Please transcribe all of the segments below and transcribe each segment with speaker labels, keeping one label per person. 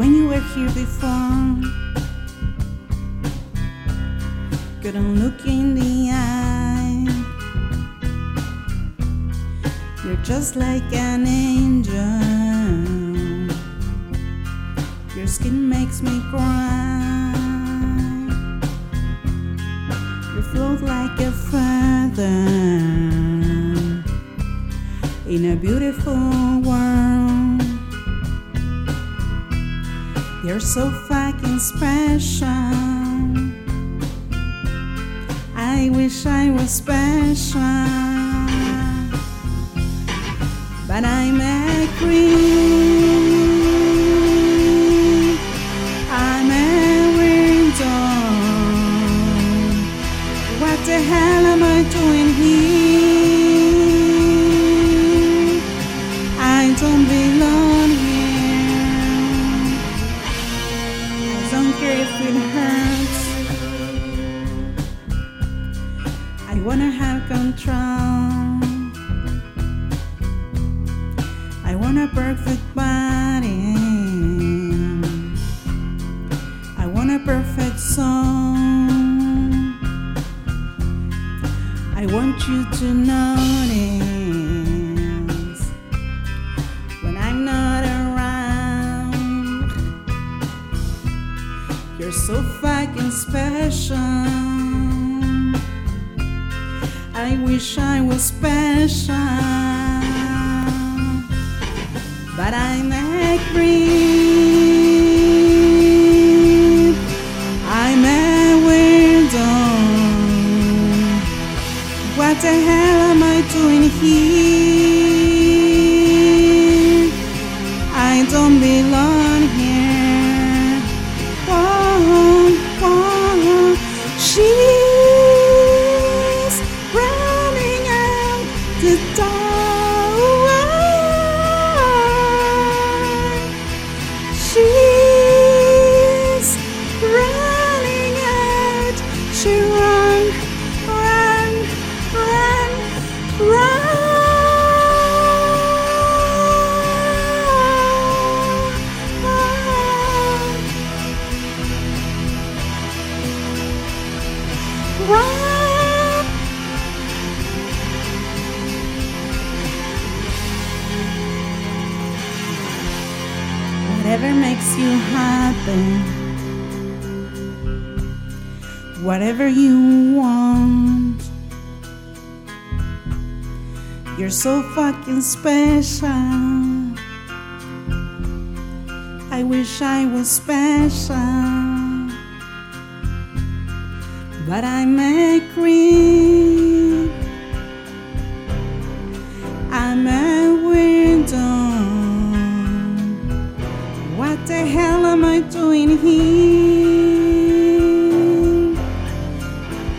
Speaker 1: when you were here before. Couldn't look in the eye. You're just like an angel. Your skin makes me cry. You float like a feather in a beautiful world. You're so fucking special. I wish I was special, but I'm a queen. It hurts. I wanna have control. I want a perfect body. I want a perfect song. I want you to notice You're so fucking special. I wish I was special, but I'm creep. I'm a weirdo. What the hell am I doing here? Whatever makes you happy, whatever you want. You're so fucking special. I wish I was special, but I'm a creep. I'm a window. What the hell am I doing here?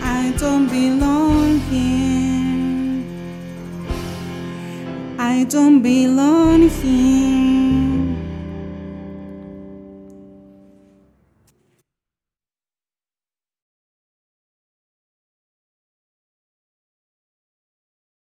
Speaker 1: I don't belong here. I don't belong here.